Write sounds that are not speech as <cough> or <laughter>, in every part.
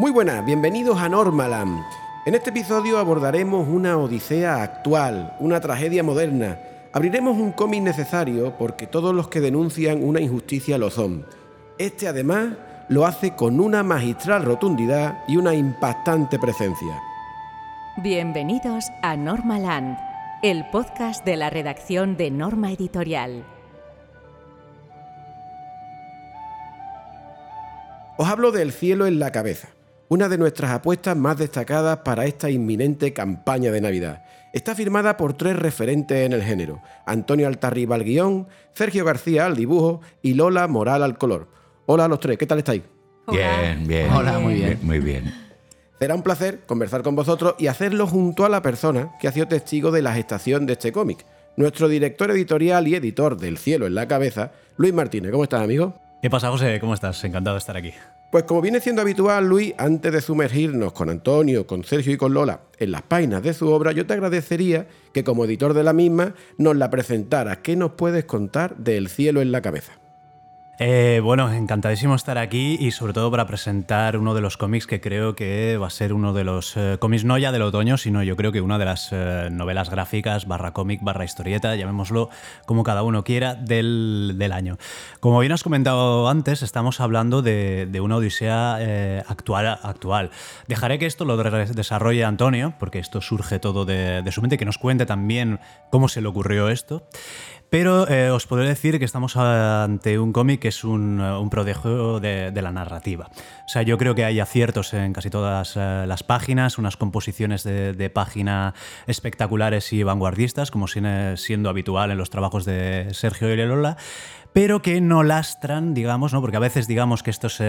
Muy buenas, bienvenidos a Normaland. En este episodio abordaremos una odisea actual, una tragedia moderna. Abriremos un cómic necesario porque todos los que denuncian una injusticia lo son. Este además lo hace con una magistral rotundidad y una impactante presencia. Bienvenidos a Normaland, el podcast de la redacción de Norma Editorial. Os hablo del cielo en la cabeza una de nuestras apuestas más destacadas para esta inminente campaña de Navidad. Está firmada por tres referentes en el género, Antonio Altarriba al guion, Sergio García al dibujo y Lola Moral al color. Hola a los tres, ¿qué tal estáis? Bien, bien. Hola, muy bien. Muy bien. Será un placer conversar con vosotros y hacerlo junto a la persona que ha sido testigo de la gestación de este cómic, nuestro director editorial y editor del cielo en la cabeza, Luis Martínez. ¿Cómo estás, amigo? ¿Qué pasa, José? ¿Cómo estás? Encantado de estar aquí. Pues como viene siendo habitual, Luis, antes de sumergirnos con Antonio, con Sergio y con Lola en las páginas de su obra, yo te agradecería que como editor de la misma nos la presentaras. ¿Qué nos puedes contar del cielo en la cabeza? Eh, bueno, encantadísimo estar aquí y sobre todo para presentar uno de los cómics que creo que va a ser uno de los eh, cómics no ya del otoño, sino yo creo que una de las eh, novelas gráficas barra cómic barra historieta, llamémoslo como cada uno quiera, del, año. Como bien has comentado antes, estamos hablando de, una odisea actual, actual. Dejaré que esto lo desarrolle Antonio, porque esto surge todo de, de su mente, que nos cuente también cómo se le ocurrió esto. Pero eh, os podré decir que estamos ante un cómic que es un, eh, un prodigio de, la narrativa. O sea, yo creo que hay aciertos en casi todas eh, las páginas, unas composiciones de, página espectaculares y vanguardistas, como siendo habitual en los trabajos de Sergio y Lola, pero que no lastran, digamos, ¿no? porque a veces digamos que estos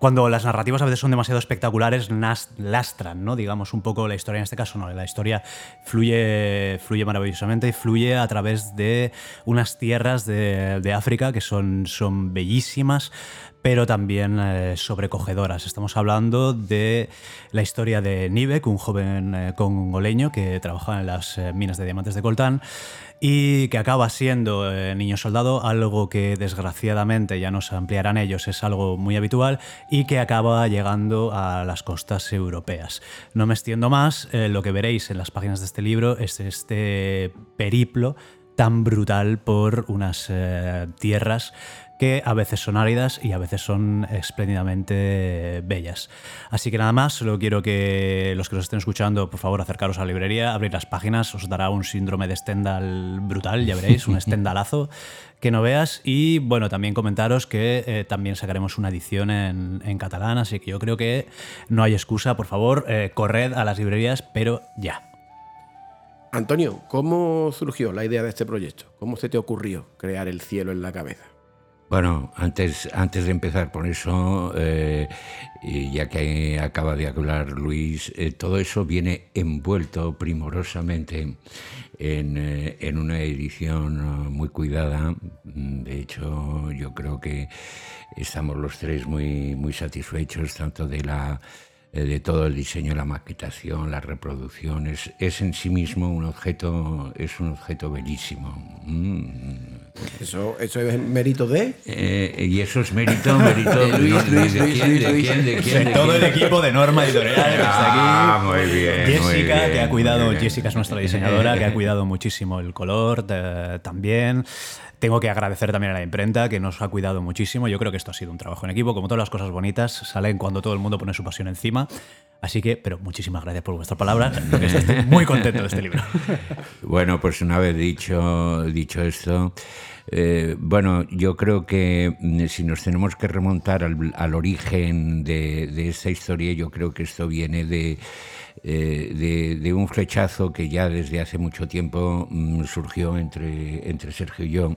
cuando las narrativas a veces son demasiado espectaculares, lastran, ¿no? Digamos, un poco la historia. En este caso, no. La historia fluye, fluye maravillosamente y fluye a través de unas tierras de, África que son, son bellísimas, pero también eh, sobrecogedoras. Estamos hablando de la historia de Nivek, un joven eh, congoleño que trabaja en las eh, minas de diamantes de Coltán y que acaba siendo eh, niño soldado, algo que desgraciadamente ya nos ampliarán ellos, es algo muy habitual y que acaba llegando a las costas europeas. No me extiendo más, eh, lo que veréis en las páginas de este libro es este periplo tan brutal por unas eh, tierras que a veces son áridas y a veces son espléndidamente bellas. Así que nada más, solo quiero que los que nos estén escuchando, por favor, acercaros a la librería, abrir las páginas, os dará un síndrome de Stendhal brutal, ya veréis, un <laughs> Stendhalazo que no veas. Y bueno, también comentaros que eh, también sacaremos una edición en, catalán, así que yo creo que no hay excusa, por favor, eh, corred a las librerías, pero ya. Antonio, ¿cómo surgió la idea de este proyecto? ¿Cómo se te ocurrió crear el cielo en la cabeza? Bueno, antes, antes de empezar por eso, eh, ya que acaba de hablar Luis, eh, todo eso viene envuelto primorosamente en, eh, en, una edición muy cuidada. De hecho, yo creo que estamos los tres muy, muy satisfechos tanto de la de todo el diseño, la maquetación, las reproducciones, es en sí mismo un objeto, es un objeto bellísimo. Mm. Eso, eso es mérito de. Eh, y eso es mérito, mérito <laughs> de Luis, Luis, ¿de quién? ¿De quién? ¿De quién? De todo el equipo de Norma Editorial ah, aquí. muy bien. Jessica, que ha cuidado, Jessica es nuestra diseñadora, que ha cuidado muchísimo el color también. Tengo que agradecer también a la imprenta que nos ha cuidado muchísimo. Yo creo que esto ha sido un trabajo en equipo. Como todas las cosas bonitas, salen cuando todo el mundo pone su pasión encima. Así que, pero muchísimas gracias por vuestras palabras. Estoy muy contento de este libro. <laughs> Bueno, pues una vez dicho, dicho esto, eh, bueno, yo creo que mm, si nos tenemos que remontar al, origen de, esta historia, yo creo que esto viene de, eh, de, un flechazo que ya desde hace mucho tiempo mm, surgió entre, entre Sergio y yo.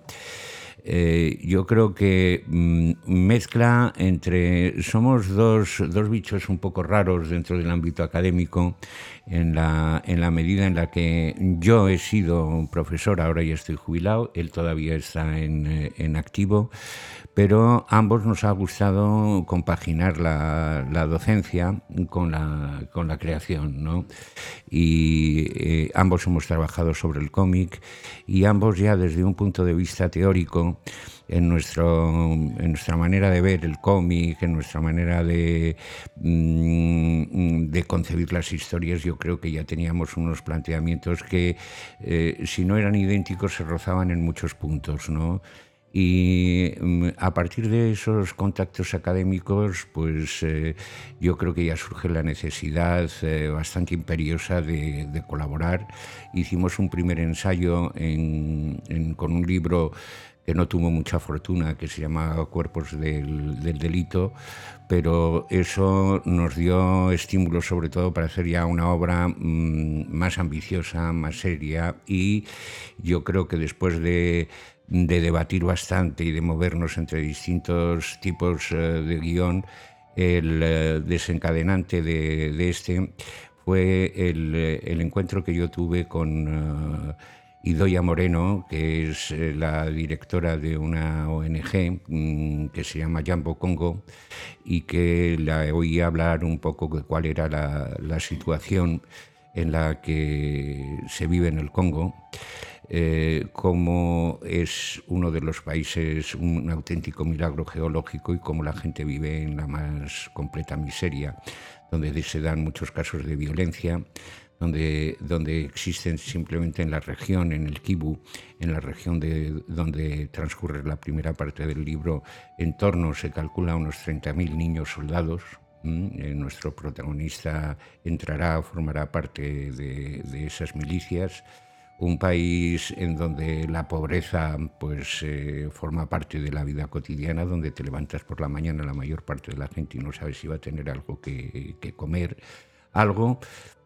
Eh, yo creo que mm, mezcla entre. Somos dos, dos, bichos un poco raros dentro del ámbito académico, en la, en la medida en la que yo he sido profesor, ahora ya estoy jubilado, él todavía está en, eh, en activo, pero ambos nos ha gustado compaginar la, docencia con la, creación, ¿no? Y eh, ambos hemos trabajado sobre el cómic y ambos ya desde un punto de vista teórico en, nuestra manera de ver el cómic, en nuestra manera de, mm, de concebir las historias, yo creo que ya teníamos unos planteamientos que, eh, si no eran idénticos, se rozaban en muchos puntos, ¿no? Y mm, a partir de esos contactos académicos, pues eh, yo creo que ya surge la necesidad eh, bastante imperiosa de, colaborar. Hicimos un primer ensayo con un libro que no tuvo mucha fortuna, que se llama Cuerpos del, Delito, pero eso nos dio estímulo sobre todo para hacer ya una obra mm, más ambiciosa, más seria y yo creo que después de de debatir bastante y de movernos entre distintos tipos eh, de guion, el eh, desencadenante de, este fue eh, el, encuentro que yo tuve con Idoya Moreno, que es la directora de una ONG mm, que se llama Jambo Congo y que la oí hablar un poco de cuál era la, la situación en la que se vive en el Congo. Eh, como es uno de los países un auténtico milagro geológico y cómo la gente vive en la más completa miseria, donde se dan muchos casos de violencia, donde, donde existen simplemente en la región, en el Kibu, en la región de, donde transcurre la primera parte del libro, en torno, se calcula, unos 30.000 niños soldados. Eh, nuestro protagonista entrará, formará parte de, de esas milicias un país en donde la pobreza pues eh, forma parte de la vida cotidiana, donde te levantas por la mañana la mayor parte de la gente y no sabes si va a tener algo que, comer, algo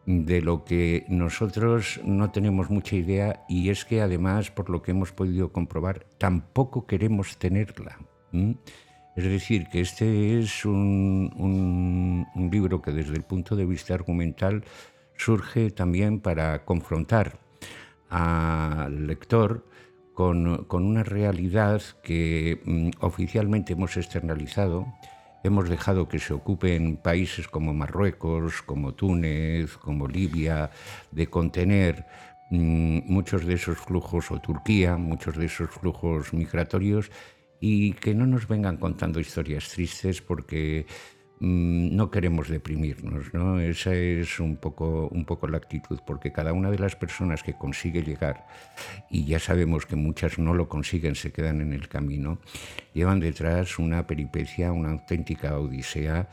de lo que nosotros no tenemos mucha idea y es que además, por lo que hemos podido comprobar, tampoco queremos tenerla. Es decir, que este es un libro que desde el punto de vista argumental surge también para confrontar al lector con, una realidad que mm, oficialmente hemos externalizado, hemos dejado que se ocupen países como Marruecos, como Túnez, como Libia, de contener mm, muchos de esos flujos, o Turquía, muchos de esos flujos migratorios, y que no nos vengan contando historias tristes porque no queremos deprimirnos, ¿no? Esa es un poco, un poco la actitud, porque cada una de las personas que consigue llegar, y ya sabemos que muchas no lo consiguen, se quedan en el camino, llevan detrás una peripecia, una auténtica odisea,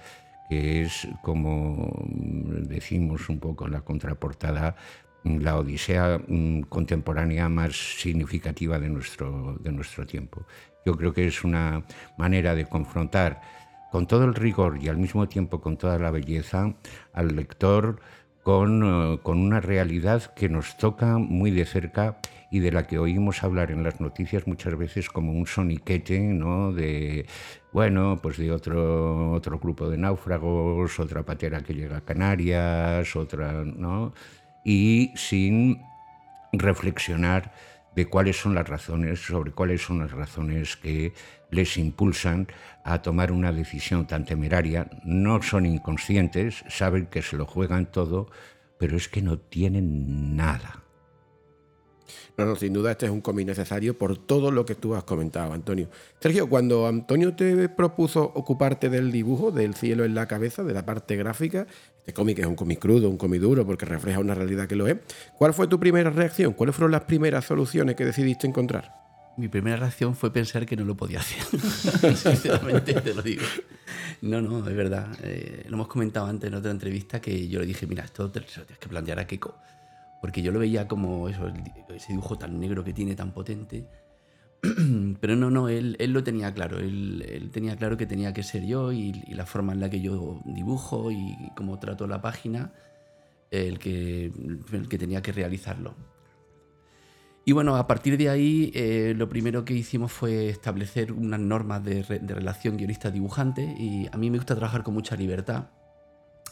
que es, como decimos un poco en la contraportada, la odisea mm, contemporánea más significativa de nuestro, de nuestro tiempo. Yo creo que es una manera de confrontar con todo el rigor y al mismo tiempo con toda la belleza al lector con, eh, con, una realidad que nos toca muy de cerca y de la que oímos hablar en las noticias muchas veces como un soniquete, ¿no? De, bueno, pues de otro, otro grupo de náufragos, otra patera que llega a Canarias, otra, ¿no? Y sin reflexionar de cuáles son las razones, sobre cuáles son las razones que les impulsan a tomar una decisión tan temeraria. No son inconscientes, saben que se lo juegan todo, pero es que no tienen nada. No, no, sin duda este es un cómic necesario por todo lo que tú has comentado, Antonio. Sergio, cuando Antonio te propuso ocuparte del dibujo, del cielo en la cabeza, de la parte gráfica, este cómic es un cómic crudo, un cómic duro, porque refleja una realidad que lo es. ¿Cuál fue tu primera reacción? ¿Cuáles fueron las primeras soluciones que decidiste encontrar? Mi primera reacción fue pensar que no lo podía hacer. <laughs> Sinceramente te lo digo. No, no, es verdad. Eh, lo hemos comentado antes en otra entrevista que yo le dije, mira, esto te lo tienes que plantear a Keiko porque yo lo veía como ese dibujo tan negro que tiene, tan potente. <clears throat> Pero no, no, él, él lo tenía claro, él, tenía claro que tenía que ser yo y, la forma en la que yo dibujo y cómo trato la página, el que, el que tenía que realizarlo. Y bueno, a partir de ahí, eh, lo primero que hicimos fue establecer unas normas de, de relación guionista-dibujante y a mí me gusta trabajar con mucha libertad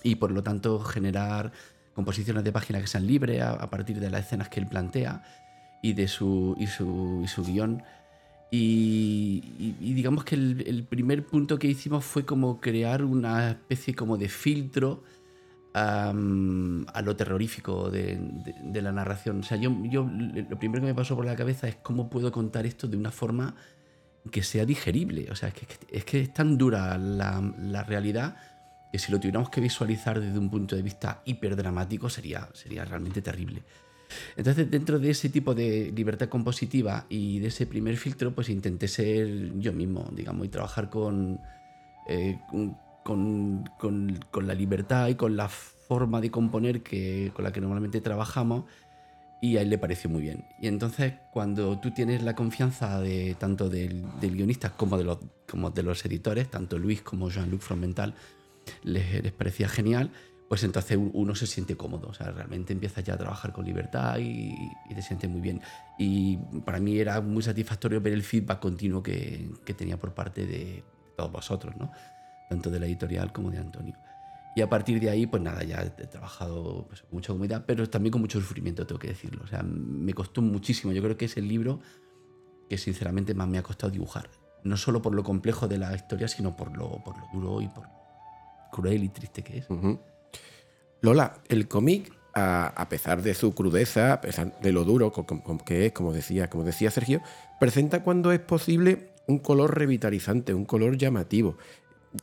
y por lo tanto generar composiciones de página que sean libres a, partir de las escenas que él plantea y de su, y su, y su guion. Y, digamos que el, primer punto que hicimos fue como crear una especie como de filtro a lo terrorífico de, la narración. O sea, yo, yo lo primero que me pasó por la cabeza es cómo puedo contar esto de una forma que sea digerible. O sea, es que es, que es tan dura la, la, realidad que si lo tuviéramos que visualizar desde un punto de vista hiperdramático sería, sería realmente terrible. Entonces, dentro de ese tipo de libertad compositiva y de ese primer filtro, pues intenté ser yo mismo, digamos, y trabajar con, eh, con, con, la libertad y con la forma de componer que, con la que normalmente trabajamos y a él le pareció muy bien. Y entonces cuando tú tienes la confianza de tanto del, guionista como de, los, como de los editores, tanto Luis como Jean-Luc Fromental, les, parecía genial, pues entonces uno se siente cómodo, o sea, realmente empiezas ya a trabajar con libertad y, te sientes muy bien. Y para mí era muy satisfactorio ver el feedback continuo que, tenía por parte de todos vosotros, ¿no? tanto de la editorial como de Antonio. Y a partir de ahí, pues nada, ya he trabajado pues, con mucha humildad, pero también con mucho sufrimiento, tengo que decirlo. O sea, me costó muchísimo. Yo creo que es el libro que sinceramente más me ha costado dibujar. No solo por lo complejo de la historia, sino por lo, por lo duro y por cruel y triste que es. Lola, el cómic, a, pesar de su crudeza, a pesar de lo duro que es, como decía, como decía Sergio, presenta cuando es posible un color revitalizante, un color llamativo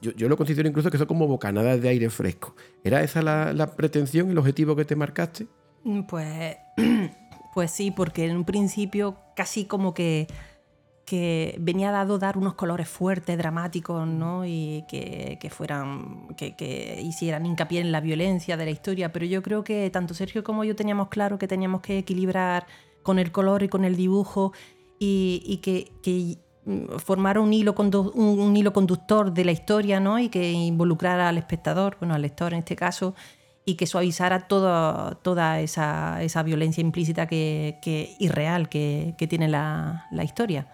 yo, lo considero incluso que son como bocanadas de aire fresco. ¿Era esa la, pretensión, el objetivo que te marcaste? Mm, pues, <clears throat> pues sí, porque en un principio casi como que, que venía dado dar unos colores fuertes, dramáticos, ¿no? Y que, fueran, que, hicieran hincapié en la violencia de la historia. Pero yo creo que tanto Sergio como yo teníamos claro que teníamos que equilibrar con el color y con el dibujo y, que, que Mm, formar un hilo, conductor de la historia ¿no? y que involucrara al espectador, bueno, al lector en este caso, y que suavizara toda, esa, esa violencia implícita que, que irreal que, tiene la historia.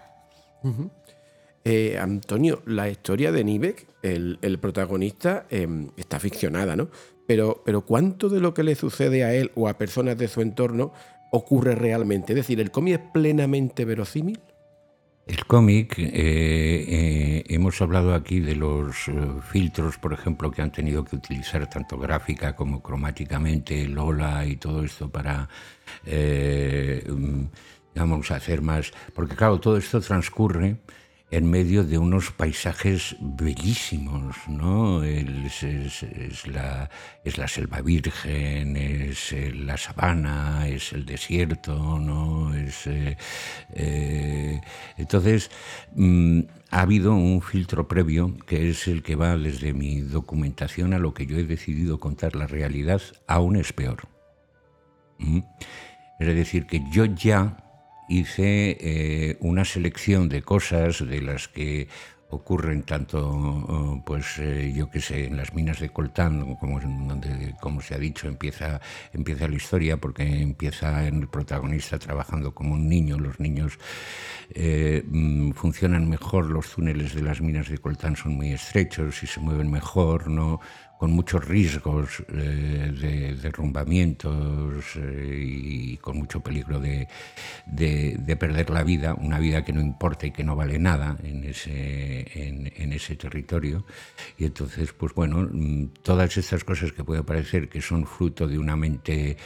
Eh, Antonio, la historia de Nivek, el, protagonista, em, está ficcionada, ¿no? Pero, pero ¿cuánto de lo que le sucede a él o a personas de su entorno ocurre realmente? Es decir, ¿el cómic es plenamente verosímil? El cómic, eh, eh, hemos hablado aquí de los eh, filtros, por ejemplo, que han tenido que utilizar tanto gráfica como cromáticamente Lola y todo esto para, mm, digamos, hacer más... Porque claro, todo esto transcurre en medio de unos paisajes bellísimos, ¿no? Es, la, es la, selva virgen, es eh, la sabana, es el desierto, ¿no? Es, eh, eh, entonces, mm, ha habido un filtro previo que es el que va desde mi documentación a lo que yo he decidido contar la realidad, aún es peor. ¿Mm? Es decir, que yo ya hice eh, una selección de cosas de las que ocurren tanto, oh, pues eh, yo qué sé, en las minas de Coltán, como, donde, como se ha dicho, empieza, empieza la historia, porque empieza el protagonista trabajando como un niño. Los niños eh, mm, funcionan mejor, los túneles de las minas de Coltán son muy estrechos y se mueven mejor, ¿no? Con muchos riesgos eh, de derrumbamientos eh, y con mucho peligro de, perder la vida, una vida que no importa y que no vale nada en ese, en, ese territorio. Y entonces, pues bueno, mm, todas estas cosas que puede parecer que son fruto de una mente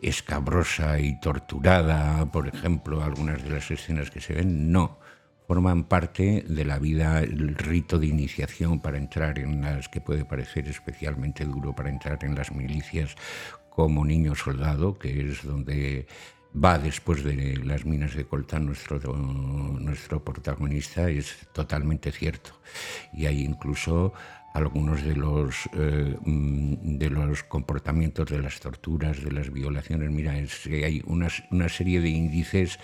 escabrosa y torturada, por ejemplo, algunas de las escenas que se ven, no forman parte de la vida, el rito de iniciación para entrar en las que puede parecer especialmente duro para entrar en las milicias como niño soldado, que es donde va después de las minas de coltán nuestro, nuestro protagonista, es totalmente cierto. Y hay incluso algunos de los, eh, mm, de los comportamientos de las torturas, de las violaciones. Mira, es, hay una, una, serie de índices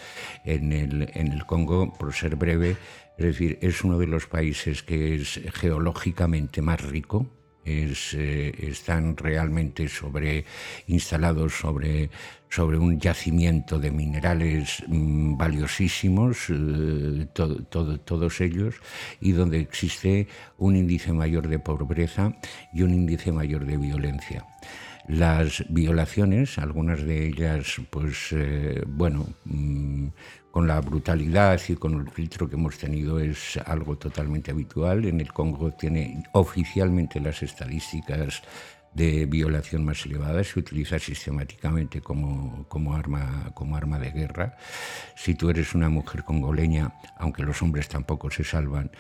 en el, en el Congo, por ser breve, es decir, es uno de los países que es geológicamente más rico, eh, están realmente sobre, instalados sobre, sobre un yacimiento de minerales mm, valiosísimos, eh, todos ellos, y donde existe un índice mayor de pobreza y un índice mayor de violencia. Las violaciones, algunas de ellas, pues, eh, bueno, mm, con la brutalidad y con el filtro que hemos tenido es algo totalmente habitual. En el Congo tiene oficialmente las estadísticas de violación más elevada, se utiliza sistemáticamente como, como, arma, como arma de guerra. Si tú eres una mujer congoleña, aunque los hombres tampoco se salvan,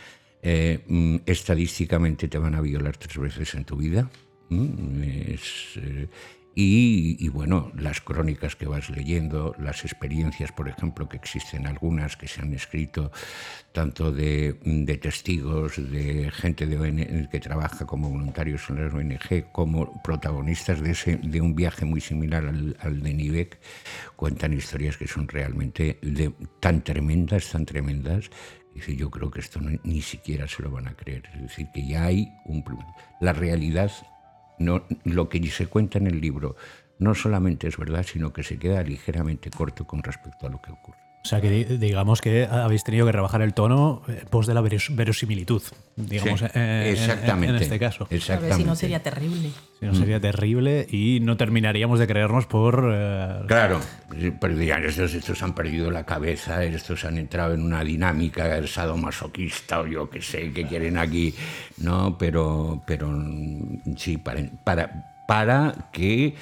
eh, mm, estadísticamente te van a violar tres veces en tu vida. Mm, eh, y, bueno, las crónicas que vas leyendo, las experiencias, por ejemplo, que existen algunas que se han escrito, tanto de, testigos, de gente de que trabaja como voluntarios en la ONG, como protagonistas de, ese, de un viaje muy similar al, de Nivek, cuentan historias que son realmente tan tremendas, tan tremendas, Dice, yo creo que esto ni siquiera se lo van a creer. Es decir, que ya hay un... La realidad no, lo que se cuenta en el libro no solamente es verdad, sino que se queda ligeramente corto con respecto a lo que ocurre. O sea, que digamos que habéis tenido que rebajar el tono eh, pos de la verosimilitud, digamos, exactamente, en, este caso. Exactamente. si no sería terrible. Si no sería terrible y no terminaríamos de creernos por... Eh, claro, pero dirían, estos, estos han perdido la cabeza, estos han entrado en una dinámica masoquista o yo qué sé, que quieren aquí, ¿no? Pero, pero sí, para, para, para que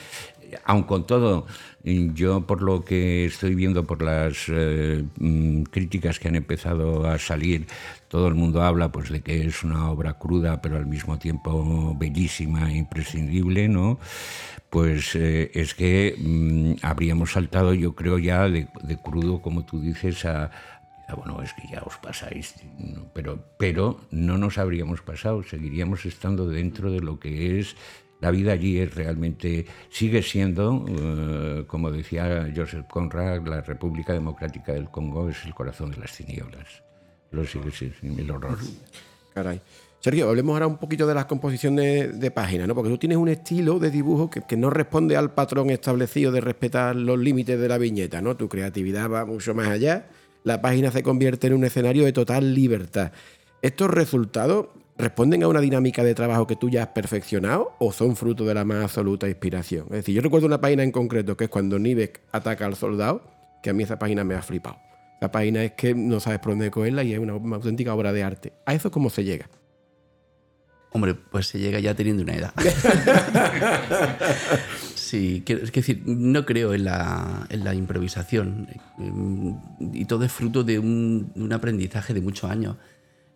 aun con todo, yo por lo que estoy viendo por las eh, mm, críticas que han empezado a salir, todo el mundo habla pues de que es una obra cruda, pero al mismo tiempo bellísima e imprescindible, ¿no? Pues eh, es que mm, habríamos saltado, yo creo ya de, crudo, como tú dices, a, bueno, es que ya os pasáis, pero, pero no nos habríamos pasado, seguiríamos estando dentro de lo que es la vida allí es realmente, sigue siendo, eh, como decía Joseph Conrad, la República Democrática del Congo es el corazón de las tinieblas. Lo sigue siendo el horror. Caray. Sergio, hablemos ahora un poquito de las composiciones de, páginas, ¿no? Porque tú tienes un estilo de dibujo que, que, no responde al patrón establecido de respetar los límites de la viñeta, ¿no? Tu creatividad va mucho más allá. La página se convierte en un escenario de total libertad. Estos resultados responden a una dinámica de trabajo que tú ya has perfeccionado o son fruto de la más absoluta inspiración. Es decir, yo recuerdo una página en concreto que es cuando Nivek ataca al soldado, que a mí esa página me ha flipado. La página es que no sabes por dónde cogerla y es una, auténtica obra de arte. ¿A eso cómo se llega? Hombre, pues se llega ya teniendo una edad. <laughs> sí, es decir, no creo en la, improvisación. Y todo es fruto de un aprendizaje de muchos años.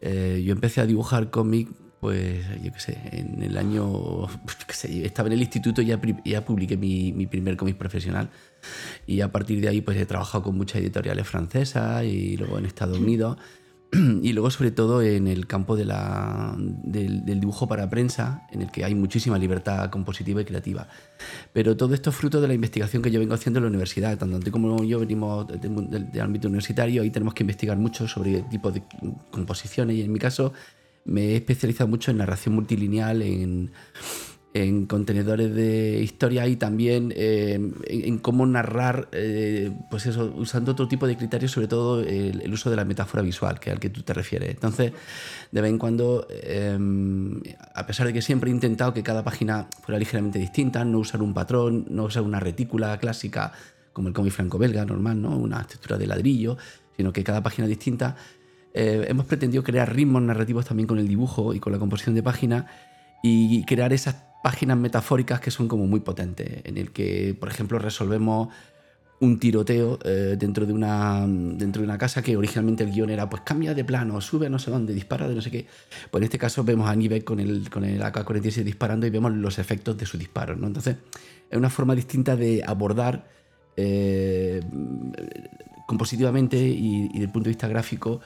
Eh, yo empecé a dibujar cómic, pues, yo qué sé, en el año, qué sé, estaba en el instituto y ya, ya publiqué mi, mi primer cómic profesional. Y a partir de ahí, pues he trabajado con muchas editoriales francesas y luego en Estados Unidos. <clears throat> y luego sobre todo en el campo de la, del, dibujo para prensa, en el que hay muchísima libertad compositiva y creativa. Pero todo esto es fruto de la investigación que yo vengo haciendo en la universidad. Tanto tú como yo venimos del, ámbito universitario y tenemos que investigar mucho sobre tipos de composiciones y en mi caso me he especializado mucho en narración multilineal, en en contenedores de historia y también eh, en, cómo narrar, eh, pues eso, usando otro tipo de criterios, sobre todo el, uso de la metáfora visual, que es al que tú te refieres. Entonces, de vez en cuando, em, a pesar de que siempre he intentado que cada página fuera ligeramente distinta, no usar un patrón, no usar una retícula clásica como el cómic franco-belga normal, ¿no? una estructura de ladrillo, sino que cada página distinta, eh, hemos pretendido crear ritmos narrativos también con el dibujo y con la composición de página y crear esas páginas metafóricas que son como muy potentes, en el que, por ejemplo, resolvemos un tiroteo eh, dentro, de una, dentro de una casa que originalmente el guion era pues cambia de plano, sube a no sé dónde, dispara de no sé qué. Pues en este caso vemos a Nive con el, con el AK-47 disparando y vemos los efectos de su disparo. ¿no? Entonces es una forma distinta de abordar eh, compositivamente y, y, desde el punto de vista gráfico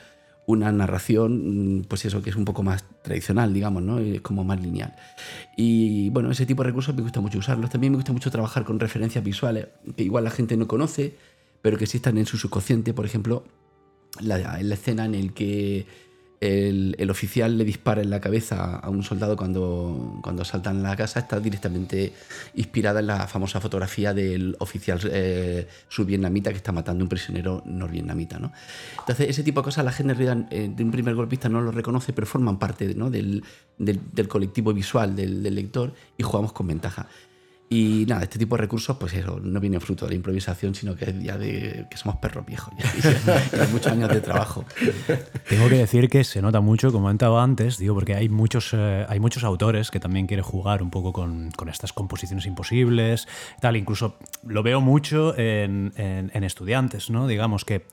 una narración, mm, pues eso, que es un poco más tradicional, digamos, ¿no? Es como más lineal. Y bueno, ese tipo de recursos me gusta mucho usarlos. También me gusta mucho trabajar con referencias visuales que igual la gente no conoce, pero que sí están en su subconsciente. Por ejemplo, la, la escena en el que el, oficial le dispara en la cabeza a un soldado cuando, cuando asaltan la casa está directamente inspirada en la famosa fotografía del oficial eh, subvietnamita que está matando a un prisionero norvietnamita. ¿no? Entonces, ese tipo de cosas la gente eh, de un primer golpista no lo reconoce, pero forman parte ¿no? del, del, colectivo visual del, lector y jugamos con ventaja. Y nada, este tipo de recursos, pues eso, no viene fruto de la improvisación, sino que es ya de que somos perros viejos, ya, <laughs> y muchos años de trabajo. Tengo que decir que se nota mucho, como comentaba antes, digo, porque hay muchos, eh, hay muchos autores que también quieren jugar un poco con, con estas composiciones imposibles, tal, incluso lo veo mucho en, en, estudiantes, ¿no? Digamos que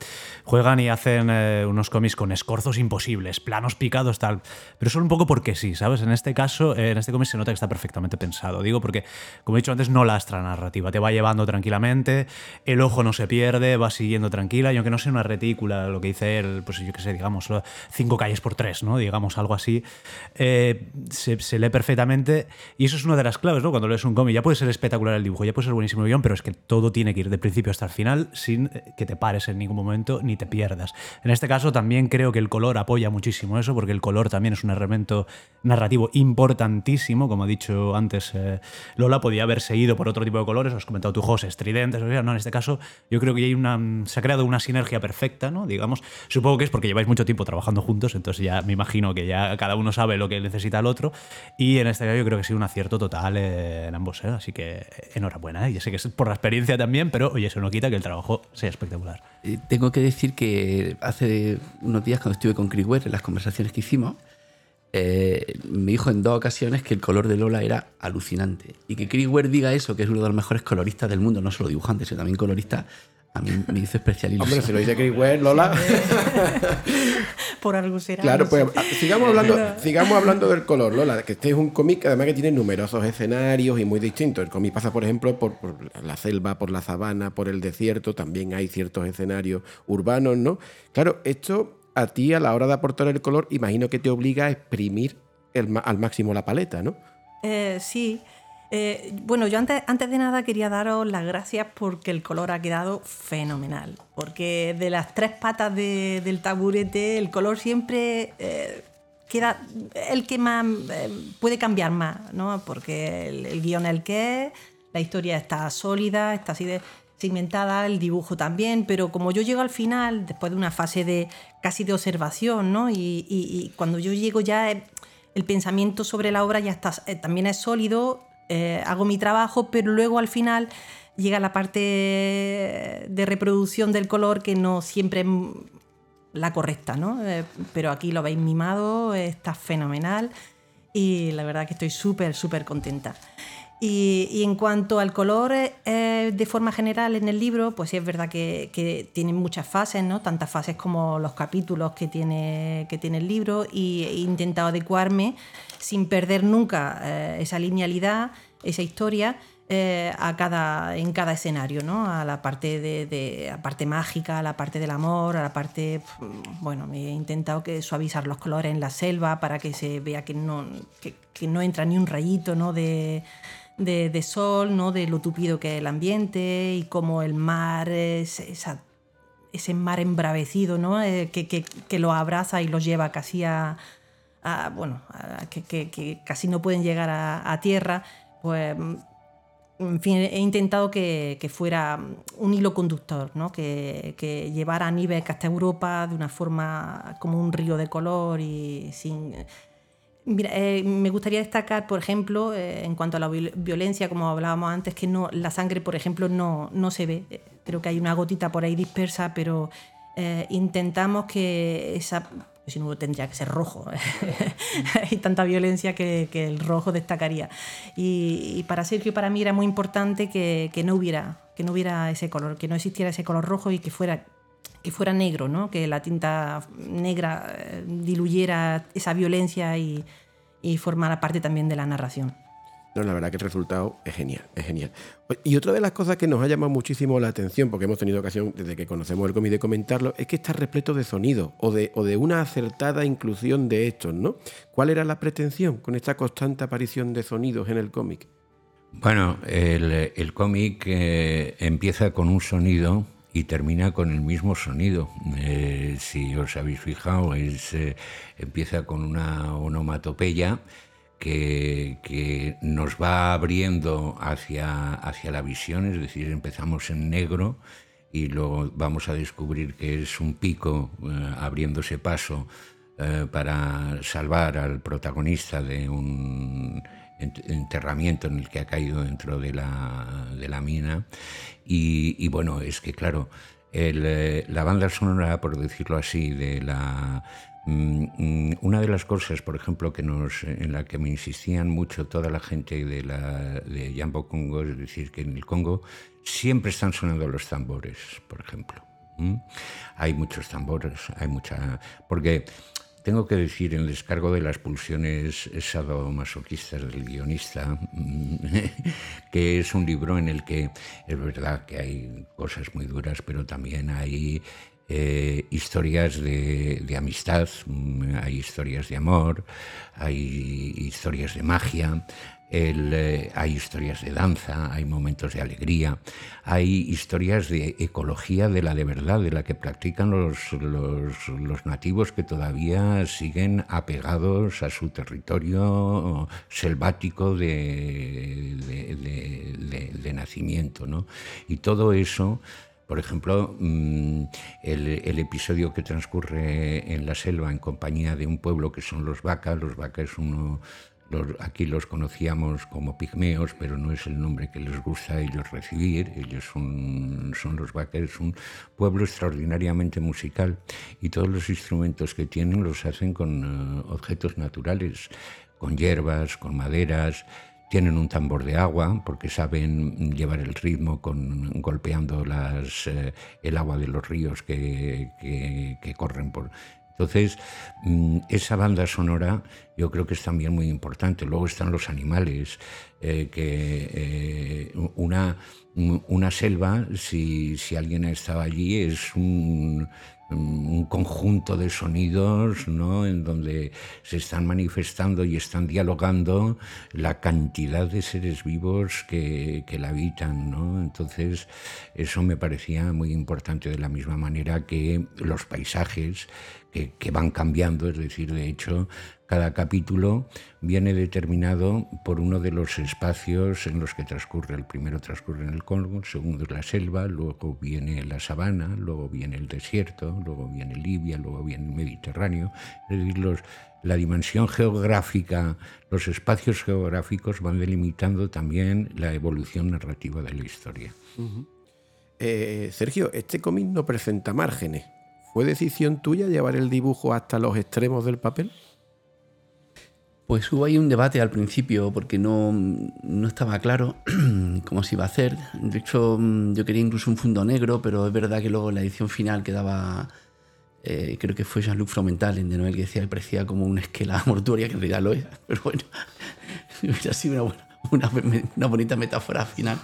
juegan y hacen eh, unos cómics con escorzos imposibles, planos picados, tal, pero solo un poco porque sí, ¿sabes? En este caso, en este cómic se nota que está perfectamente pensado, digo, porque, como he dicho antes, no lastra narrativa, te va llevando tranquilamente, el ojo no se pierde, va siguiendo tranquila, y aunque no sea una retícula, lo que dice él, pues yo qué sé, digamos, cinco calles por tres, ¿no? Digamos, algo así, eh, se, lee perfectamente, y eso es una de las claves, ¿no? Cuando lees un cómic, ya puede ser espectacular el dibujo, ya puede ser buenísimo el guion, pero es que todo tiene que ir de principio hasta el final sin eh, que te pares en ningún momento ni te pierdas. En este caso también creo que el color apoya muchísimo eso, porque el color también es un elemento narrativo importantísimo, como ha dicho antes eh, Lola, podía haber seguido por otro tipo de colores, has comentado tu José, estridentes, no, en este caso yo creo que hay una, se ha creado una sinergia perfecta, ¿no? Digamos, supongo que es porque lleváis mucho tiempo trabajando juntos, entonces ya me imagino que ya cada uno sabe lo que necesita el otro, y en este caso yo creo que ha sido un acierto total en ambos, ¿eh? así que enhorabuena, ¿eh? ya sé que es por la experiencia también, pero oye, eso no quita que el trabajo sea espectacular. Eh, tengo que decir que hace unos días cuando estuve con Chris en las conversaciones que hicimos, eh, me dijo en dos ocasiones que el color de Lola era alucinante. Y que Chris Ware diga eso, que es uno de los mejores coloristas del mundo, no solo dibujante, sino también colorista, a mí me hizo especial Hombre, si lo dice Chris Ware, Lola. <laughs> Por algo será. Claro, pues sigamos hablando, sigamos hablando del color, Lola, que este es un cómic además que tiene numerosos escenarios y muy distintos. El cómic pasa, por ejemplo, por, por, la selva, por la sabana, por el desierto, también hay ciertos escenarios urbanos, ¿no? Claro, esto a ti a la hora de aportar el color, imagino que te obliga a exprimir al máximo la paleta, ¿no? Eh, sí. Eh, bueno, yo antes, antes de nada quería daros las gracias porque el color ha quedado fenomenal. Porque de las tres patas del taburete, el color siempre eh, queda el que más puede cambiar más, ¿no? Porque el, el guion es el que es, la historia está sólida, está así de segmentada, el dibujo también, pero como yo llego al final, después de una fase de casi de observación, ¿no? Y, cuando yo llego ya, eh, el pensamiento sobre la obra ya está, eh, también es sólido, eh, hago mi trabajo, pero luego al final llega la parte de reproducción del color que no siempre es la correcta, ¿no? pero aquí lo veis mimado, está fenomenal y la verdad que estoy súper, súper contenta. Y, en cuanto al color, eh, de forma general en el libro, pues sí es verdad que, tiene muchas fases, ¿no? tantas fases como los capítulos que tiene, que tiene el libro, y he intentado adecuarme sin perder nunca eh, esa linealidad, esa historia. Eh, a cada, en cada escenario, ¿no? a la parte de, la parte mágica, a la parte del amor, a la parte, bueno, he intentado que suavizar los colores en la selva para que se vea que no, que no entra ni un rayito ¿no? de, de, sol, ¿no? de lo tupido que es el ambiente y cómo el mar es ese mar embravecido ¿no? Eh, que, lo abraza y los lleva casi a, bueno, que, casi no pueden llegar a, tierra, pues en fin, he intentado que, fuera un hilo conductor, ¿no? que, llevara a hasta Europa de una forma como un río de color y sin Mira, eh, me gustaría destacar, por ejemplo, eh, en cuanto a la violencia, como hablábamos antes, que no, la sangre, por ejemplo, no, se ve. Eh, creo que hay una gotita por ahí dispersa, pero intentamos que esa... Si no, tendría que ser rojo. <laughs> hay tanta violencia que, el rojo destacaría. Y, para Sergio y para mí era muy importante que no hubiera ese color, que no existiera ese color rojo y que fuera que fuera negro, ¿no? que la tinta negra eh, diluyera esa violencia y, y formara parte también de la narración. No, la verdad que el resultado es genial, es genial. Y otra de las cosas que nos ha llamado muchísimo la atención, porque hemos tenido ocasión desde que conocemos el cómic de comentarlo, es que está repleto de sonido o de, o de una acertada inclusión de estos, ¿no? ¿Cuál era la pretensión con esta constante aparición de sonidos en el cómic? Bueno, el, el cómic eh, empieza con un sonido y termina con el mismo sonido. Eh, si os habéis fijado, es, eh, empieza con una onomatopeya que, que, nos va abriendo hacia, hacia la visión, es decir, empezamos en negro y luego vamos a descubrir que es un pico eh, abriéndose paso para salvar al protagonista de un enterramiento en el que ha caído dentro de la, de la mina. Y, bueno, es que claro, el, la banda sonora, por decirlo así, de la Mm, mm, una de las cosas, por ejemplo, que nos, en la que me insistían mucho toda la gente de, la, de Jambo Congo, es decir, que en el Congo siempre están sonando los tambores, por ejemplo. Hay muchos tambores, hay mucha... Porque tengo que decir, en descargo de las pulsiones sadomasoquistas del guionista, <laughs> que es un libro en el que es verdad que hay cosas muy duras, pero también hay eh, historias de, amistad, mm, hay historias de amor, hay historias de magia, eh, hay historias de danza, hay momentos de alegría, hay historias de ecología de la de verdad, de la que practican los, los, nativos que todavía siguen apegados a su territorio selvático de, de, nacimiento. ¿no? Y todo eso por ejemplo, mm, el, episodio que transcurre en la selva en compañía de un pueblo que son los vacas. Los vacas uno, aquí los conocíamos como pigmeos, pero no es el nombre que les gusta a ellos recibir. Ellos son, son los es un pueblo extraordinariamente musical y todos los instrumentos que tienen los hacen con eh, objetos naturales, con hierbas, con maderas tienen un tambor de agua porque saben llevar el ritmo con, golpeando eh, el agua de los ríos que, que, corren por... Entonces, mm, esa banda sonora yo creo que es también muy importante. Luego están los animales, eh, que eh, una, una selva, si, si alguien ha estado allí, es un, un conjunto de sonidos ¿no? en donde se están manifestando y están dialogando la cantidad de seres vivos que, que la habitan. ¿no? Entonces, eso me parecía muy importante de la misma manera que los paisajes que, que van cambiando, es decir, de hecho, cada capítulo viene determinado por uno de los espacios en los que transcurre. El primero transcurre en el Congo, el segundo es la selva, luego viene la sabana, luego viene el desierto, luego viene Libia, luego viene el Mediterráneo. Es decir, la dimensión geográfica, los espacios geográficos van delimitando también la evolución narrativa de la historia. Eh, Sergio, este cómic no presenta márgenes. ¿Fue decisión tuya llevar el dibujo hasta los extremos del papel? Pues hubo ahí un debate al principio porque no, estaba claro <clears throat> cómo se iba a hacer. De hecho, yo quería incluso un fondo negro, pero es verdad que luego en la edición final quedaba, eh, creo que fue Jean-Luc Fromental en De Noel que decía que parecía como una esquela <laughs> mortuoria, que en realidad lo es. <laughs> Pero bueno, <laughs> hubiera sido una, una, bonita metáfora final.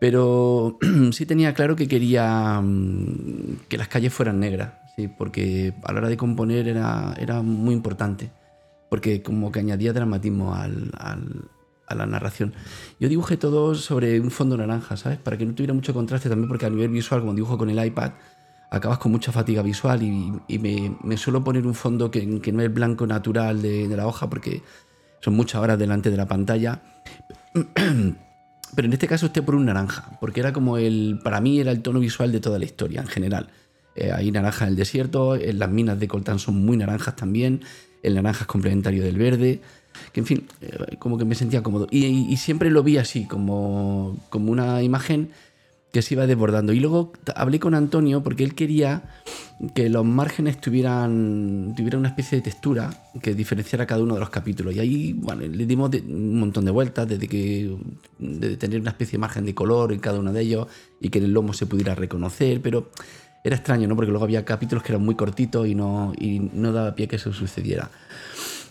Pero <clears throat> sí tenía claro que quería mm, que las calles fueran negras, ¿sí? porque a la hora de componer era, era muy importante porque como que añadía dramatismo a la narración. Yo dibujé todo sobre un fondo naranja, ¿sabes? Para que no tuviera mucho contraste también, porque a nivel visual, como dibujo con el iPad, acabas con mucha fatiga visual y, me, suelo poner un fondo que, no es blanco natural de, la hoja, porque son muchas horas delante de la pantalla. <clears throat> Pero en este caso esté por un naranja, porque era como el, para mí era el tono visual de toda la historia en general. Eh, hay naranja en el desierto, en las minas de coltán son muy naranjas también, el naranja es complementario del verde, que en fin, eh, como que me sentía cómodo. Y, siempre lo vi así, como, como una imagen que se iba desbordando. Y luego hablé con Antonio porque él quería que los márgenes tuvieran, tuvieran una especie de textura que diferenciara cada uno de los capítulos. Y ahí bueno, le dimos un montón de vueltas, desde que de tener una especie de margen de color en cada uno de ellos y que en el lomo se pudiera reconocer, pero era extraño, ¿no? Porque luego había capítulos que eran muy cortitos y no, y no daba pie que eso sucediera.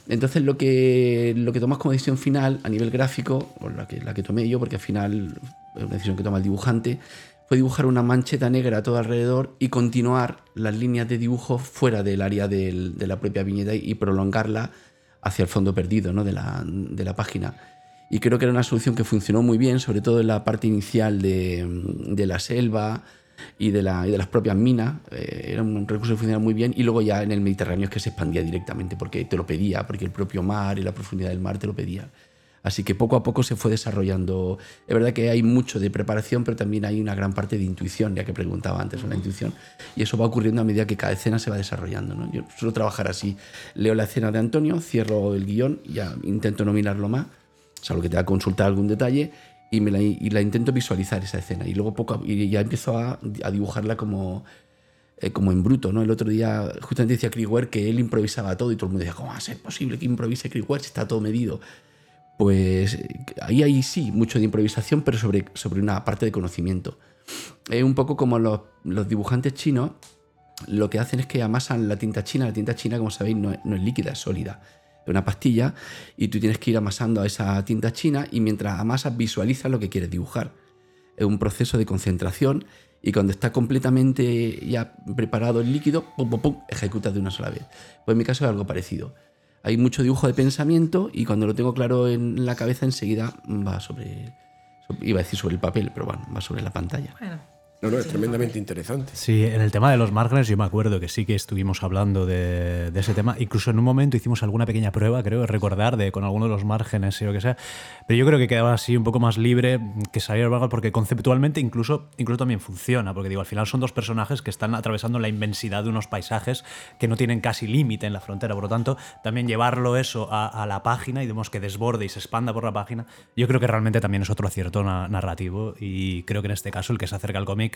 Entonces lo que, lo que tomas como decisión final a nivel gráfico, o la que, la que tomé yo, porque al final es una decisión que toma el dibujante, fue dibujar una mancheta negra a todo alrededor y continuar las líneas de dibujo fuera del área de la propia viñeta y prolongarla hacia el fondo perdido ¿no? de, la, de la página. Y creo que era una solución que funcionó muy bien, sobre todo en la parte inicial de, de la selva, y de, la, y de las propias minas. Eh, era un recurso que funcionaba muy bien. Y luego ya en el Mediterráneo es que se expandía directamente porque te lo pedía, porque el propio mar y la profundidad del mar te lo pedía. Así que poco a poco se fue desarrollando. Es verdad que hay mucho de preparación, pero también hay una gran parte de intuición, ya que preguntaba antes, la intuición. Y eso va ocurriendo a medida que cada escena se va desarrollando. ¿no? Yo suelo trabajar así. Leo la escena de Antonio, cierro el guion, ya intento nominarlo más salvo que te va a consultar algún detalle, y, me la, intento visualizar esa escena. Y luego poco y ya empiezo a, dibujarla como, eh, como en bruto, ¿no? El otro día justamente decía Ware que él improvisaba todo y todo el mundo decía, ¿cómo va a ser posible que improvise Ware si está todo medido? Pues ahí hay sí mucho de improvisación, pero sobre, sobre una parte de conocimiento. Es un poco como los, dibujantes chinos, lo que hacen es que amasan la tinta china. La tinta china, como sabéis, no es líquida, es sólida. Es una pastilla y tú tienes que ir amasando a esa tinta china y mientras amasas visualizas lo que quieres dibujar. Es un proceso de concentración y cuando está completamente ya preparado el líquido, pum, pum, pum, ejecutas de una sola vez. Pues en mi caso es algo parecido. Hay mucho dibujo de pensamiento y cuando lo tengo claro en la cabeza enseguida va sobre, iba a decir sobre el papel, pero bueno, va sobre la pantalla. No, no, es tremendamente interesante. Sí, en el tema de los márgenes yo me acuerdo que sí que estuvimos hablando de, de ese tema. Incluso en un momento hicimos alguna pequeña prueba, creo, recordar, de con alguno de los márgenes y lo que sea. Pero yo creo que quedaba así un poco más libre que salir al porque conceptualmente incluso, incluso también funciona. Porque digo, al final son dos personajes que están atravesando la inmensidad de unos paisajes que no tienen casi límite en la frontera. Por lo tanto, también llevarlo eso a, a la página y vemos que desborde y se expanda por la página, yo creo que realmente también es otro acierto na- narrativo. Y creo que en este caso el que se acerca al cómic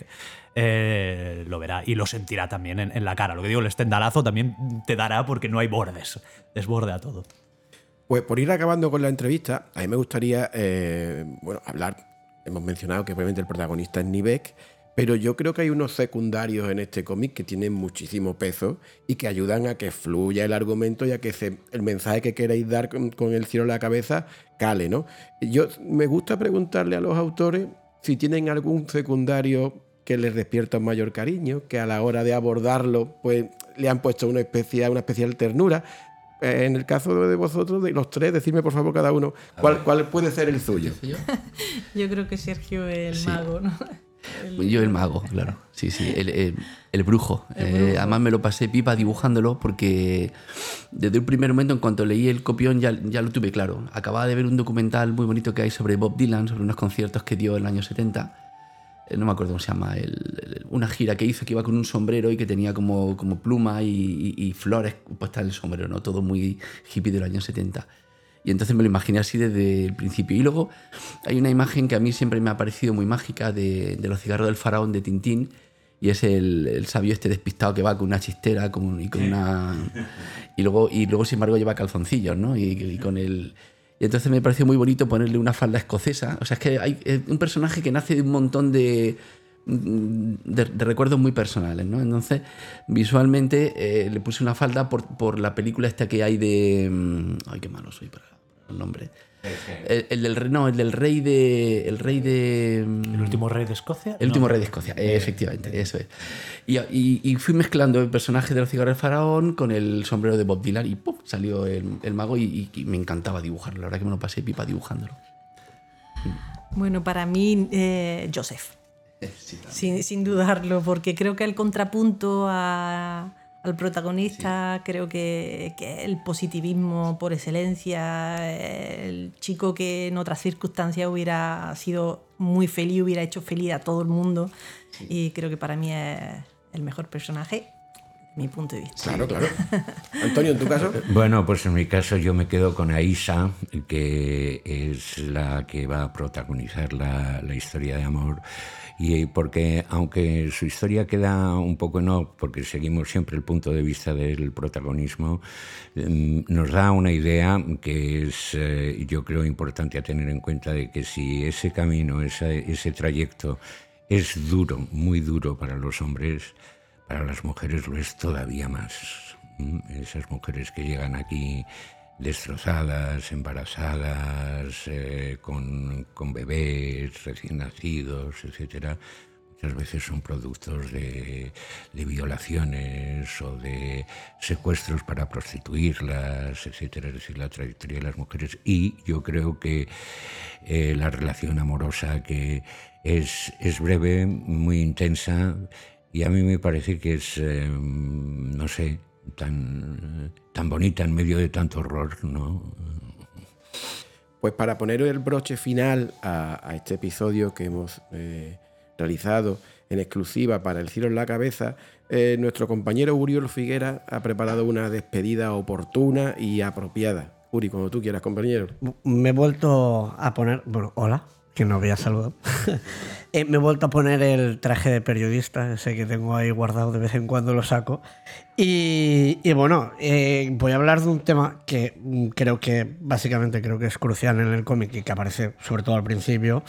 eh, lo verá y lo sentirá también en, la cara. Lo que digo, el estendalazo también te dará porque no hay bordes, desbordea todo. Pues por ir acabando con la entrevista, a mí me gustaría eh, bueno, hablar. Hemos mencionado que obviamente el protagonista es Nivek, pero yo creo que hay unos secundarios en este cómic que tienen muchísimo peso y que ayudan a que fluya el argumento y a que se- el mensaje que queréis dar con, con el cielo en la cabeza cale, ¿no? Yo me gusta preguntarle a los autores si tienen algún secundario que les despierta un mayor cariño, que a la hora de abordarlo, pues le han puesto una especial, una especial ternura. Eh, En el caso de vosotros, de los tres, decidme por favor cada uno cuál, cuál puede ser el suyo. <laughs> ¿Yo? creo que Sergio es el Sí. mago, ¿no? <laughs> El- Yo el mago, claro. Sí, sí, el, el- el brujo. El Eh, además me lo pasé pipa dibujándolo porque desde un primer momento, en cuanto leí el copión, ya, ya lo tuve claro. Acababa de ver un documental muy bonito que hay sobre Bob Dylan, sobre unos conciertos que dio en el año 70. No me acuerdo cómo se llama. el- el- una gira que hizo que iba con un sombrero y que tenía como, como pluma y, y- y flores puestas en el sombrero, ¿no? Todo muy hippie del año 70. Y entonces me lo imaginé así desde el principio. Y luego hay una imagen que a mí siempre me ha parecido muy mágica de, de los cigarros del faraón de Tintín. Y es el, el sabio este despistado que va con una chistera con, y con una. Y luego, y luego, sin embargo, lleva calzoncillos, ¿no? Y, y con el. Y entonces me pareció muy bonito ponerle una falda escocesa. O sea, es que hay un personaje que nace de un montón de, de, de recuerdos muy personales, ¿no? Entonces, visualmente eh, le puse una falda por, por la película esta que hay de... mm, Ay, qué malo soy para el nombre. El, el del rey, no, el del rey de... El rey de... ¿El último rey de Escocia? el No. último rey de Escocia, eh, efectivamente, eso es. Y, y- y fui mezclando el personaje de los cigarros del faraón con el sombrero de Bob Dylan y ¡pum! salió el, el mago y, y me encantaba dibujarlo. La verdad que me lo pasé pipa dibujándolo. Bueno, para mí, eh, Joseph. <laughs> sin, sin dudarlo, porque creo que el contrapunto a- al protagonista, creo que, que el positivismo por excelencia, el chico que en otras circunstancias hubiera sido muy feliz, hubiera hecho feliz a todo el mundo, y creo que para mí es el mejor personaje, mi punto de vista. Claro, claro. Antonio, en tu caso. <laughs> Bueno, pues en mi caso yo me quedo con Aisa, que es la que va a protagonizar la, la historia de amor. Y porque aunque su historia queda un poco en off, porque seguimos siempre el punto de vista del protagonismo, em, nos da una idea que es, eh, yo creo, importante a tener en cuenta de que si ese camino, ese, ese trayecto es duro, muy duro para los hombres, para las mujeres lo es todavía más. Esas mujeres que llegan aquí destrozadas, embarazadas, eh, con, con bebés recién nacidos, etcétera, muchas veces son productos de, de violaciones o de secuestros para prostituirlas, etcétera, es decir, la trayectoria de las mujeres. Y yo creo que eh, la relación amorosa que es, es breve, muy intensa, y a mí me parece que es, eh, no sé, tan, tan bonita en medio de tanto horror, ¿no? Pues para poner el broche final a, a este episodio que hemos eh, realizado en exclusiva para el Cielo en la Cabeza, eh, nuestro compañero Uriol Figuera ha preparado una despedida oportuna y apropiada. Uri, cuando tú quieras, compañero. Me he vuelto a poner. Bueno, hola, que no había saludado. <laughs> Eh, me he vuelto a poner el traje de periodista, ese que tengo ahí guardado, de vez en cuando lo saco. Y, y bueno, eh, voy a hablar de un tema que mm, creo que, básicamente, creo que es crucial en el cómic y que aparece sobre todo al principio,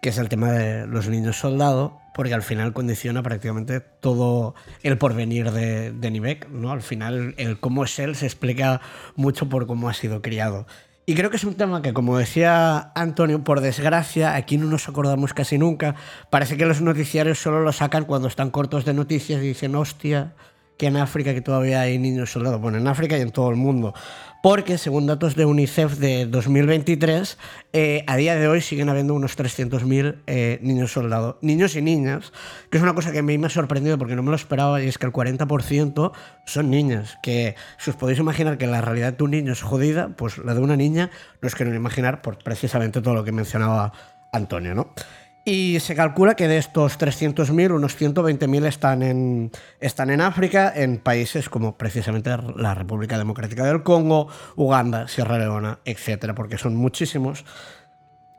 que es el tema de los niños soldados, porque al final condiciona prácticamente todo el porvenir de, de Nivek, ¿no? Al final, el cómo es él se explica mucho por cómo ha sido criado. Y creo que es un tema que, como decía Antonio, por desgracia, aquí no nos acordamos casi nunca. Parece que los noticiarios solo lo sacan cuando están cortos de noticias y dicen, hostia, que en África que todavía hay niños soldados. Bueno, en África y en todo el mundo. Porque, según datos de UNICEF de 2023, eh, a día de hoy siguen habiendo unos 300.000 eh, niños soldados. Niños y niñas, que es una cosa que a mí me ha sorprendido porque no me lo esperaba, y es que el 40% son niñas. Que si os podéis imaginar que la realidad de un niño es jodida, pues la de una niña no es que no imaginar por precisamente todo lo que mencionaba Antonio, ¿no? Y se calcula que de estos 300.000, unos 120.000 están en, están en África, en países como precisamente la República Democrática del Congo, Uganda, Sierra Leona, etcétera, porque son muchísimos.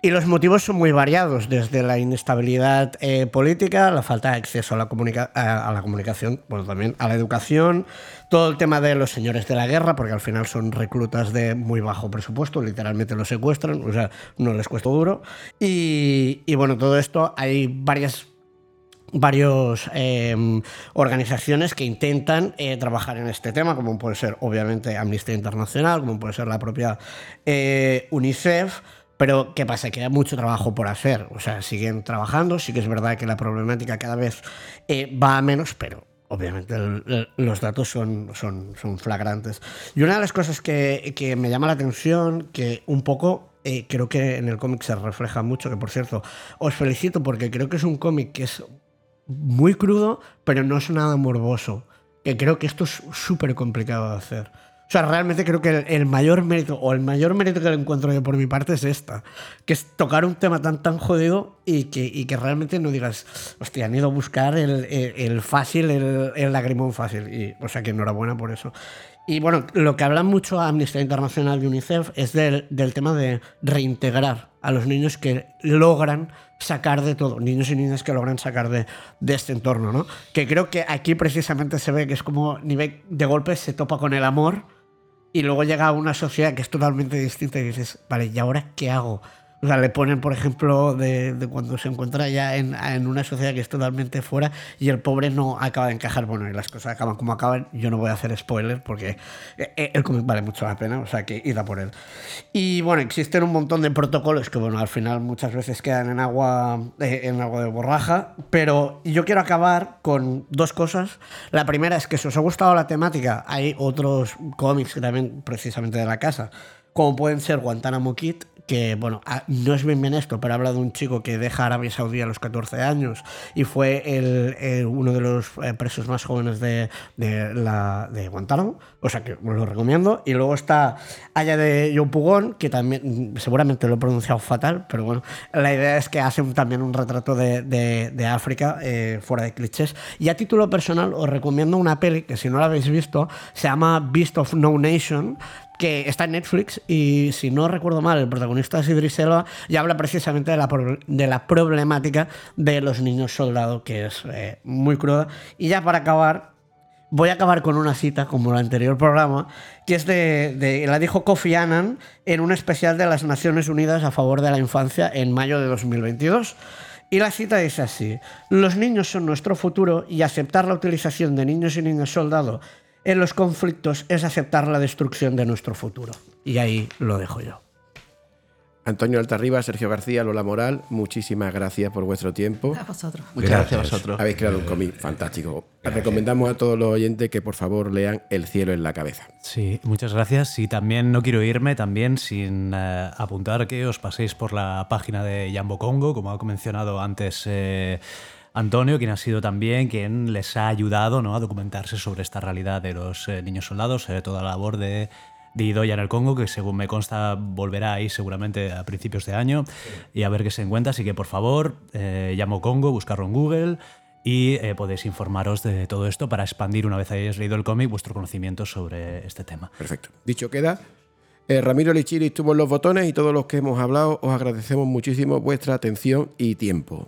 Y los motivos son muy variados, desde la inestabilidad eh, política, la falta de acceso a la, comunicación, bueno, también a la educación, todo el tema de los señores de la guerra, porque al final son reclutas de muy bajo presupuesto, literalmente los secuestran, o sea, no les cuesta duro. Y, y bueno, todo esto hay varias varios eh, organizaciones que intentan eh, trabajar en este tema, como puede ser obviamente Amnistía Internacional, como puede ser la propia eh, UNICEF, pero ¿qué pasa? Que hay mucho trabajo por hacer. O sea, siguen trabajando, sí que es verdad que la problemática cada vez eh, va a menos, pero obviamente el, el, los datos son, son, son, flagrantes. Y una de las cosas que, que me llama la atención, que un poco eh, creo que en el cómic se refleja mucho, que por cierto, os felicito porque creo que es un cómic que es muy crudo, pero no es nada morboso. Que creo que esto es súper complicado de hacer. O sea, realmente creo que el, el, mayor mérito, o el mayor mérito que lo encuentro yo por mi parte es esta, que es tocar un tema tan tan jodido y que, y que realmente no digas, hostia, han ido a buscar el, el, el fácil, el, lagrimón fácil. Y, o sea, que enhorabuena por eso. Y bueno, lo que habla mucho Amnistía Internacional y UNICEF es del, del tema de reintegrar a los niños que logran sacar de todo, niños y niñas que logran sacar de, de, este entorno, ¿no? Que creo que aquí precisamente se ve que es como nivel de golpe se topa con el amor y luego llega una sociedad que es totalmente distinta y dices, vale, ¿y ahora qué hago? O sea, le ponen, por ejemplo, de, de cuando se encuentra ya en, en, una sociedad que es totalmente fuera y el pobre no acaba de encajar. Bueno, y las cosas acaban como acaban. Yo no voy a hacer spoiler porque el cómic vale mucho la pena, o sea, que id a por él. Y bueno, existen un montón de protocolos que, bueno, al final muchas veces quedan en agua, eh, en agua de borraja, pero yo quiero acabar con dos cosas. La primera es que si os ha gustado la temática, hay otros cómics que también precisamente de la casa, como pueden ser Guantánamo Kid, que, bueno, no es bien bien esto, pero habla de un chico que deja Arabia Saudí a los 14 años y fue el, uno de los eh, presos más jóvenes de, de, Guantánamo, o sea que os lo recomiendo. Y luego está Aya de Yopugón, que también, seguramente lo he pronunciado fatal, pero bueno, la idea es que hace un, también un retrato de, de, de África eh, fuera de clichés. Y a título personal os recomiendo una peli que si no la habéis visto, se llama Beast of No Nation, que está en Netflix y si no recuerdo mal, el protagonista es Idris Elba y habla precisamente de la, de la problemática de los niños soldados, que es eh, muy cruda. Y ya para acabar, voy a acabar con una cita, como el anterior programa, que es de, la dijo Kofi Annan en un especial de las Naciones Unidas a favor de la infancia en mayo de 2022. Y la cita dice así, los niños son nuestro futuro y aceptar la utilización de niños y niñas soldados en los conflictos es aceptar la destrucción de nuestro futuro. Y ahí lo dejo yo. Antonio Altarriba, Sergio García, Lola Moral, muchísimas gracias por vuestro tiempo. A vosotros. Muchas gracias, gracias a vosotros. Habéis creado un cómic fantástico. Gracias. Recomendamos a todos los oyentes que por favor lean El cielo en la cabeza. Sí, muchas gracias. Y también no quiero irme también sin eh, apuntar que os paséis por la página de Jambo Congo, como ha mencionado antes. Eh, Antonio, quien ha sido también quien les ha ayudado ¿no? a documentarse sobre esta realidad de los eh, niños soldados, eh, toda la labor de, de Idoya en el Congo, que según me consta volverá ahí seguramente a principios de año y a ver qué se encuentra. Así que por favor, eh, llamo Congo, buscarlo en Google y eh, podéis informaros de todo esto para expandir, una vez hayáis leído el cómic, vuestro conocimiento sobre este tema. Perfecto. Dicho queda, Eh, Ramiro Lichiri estuvo en los botones y todos los que hemos hablado os agradecemos muchísimo vuestra atención y tiempo.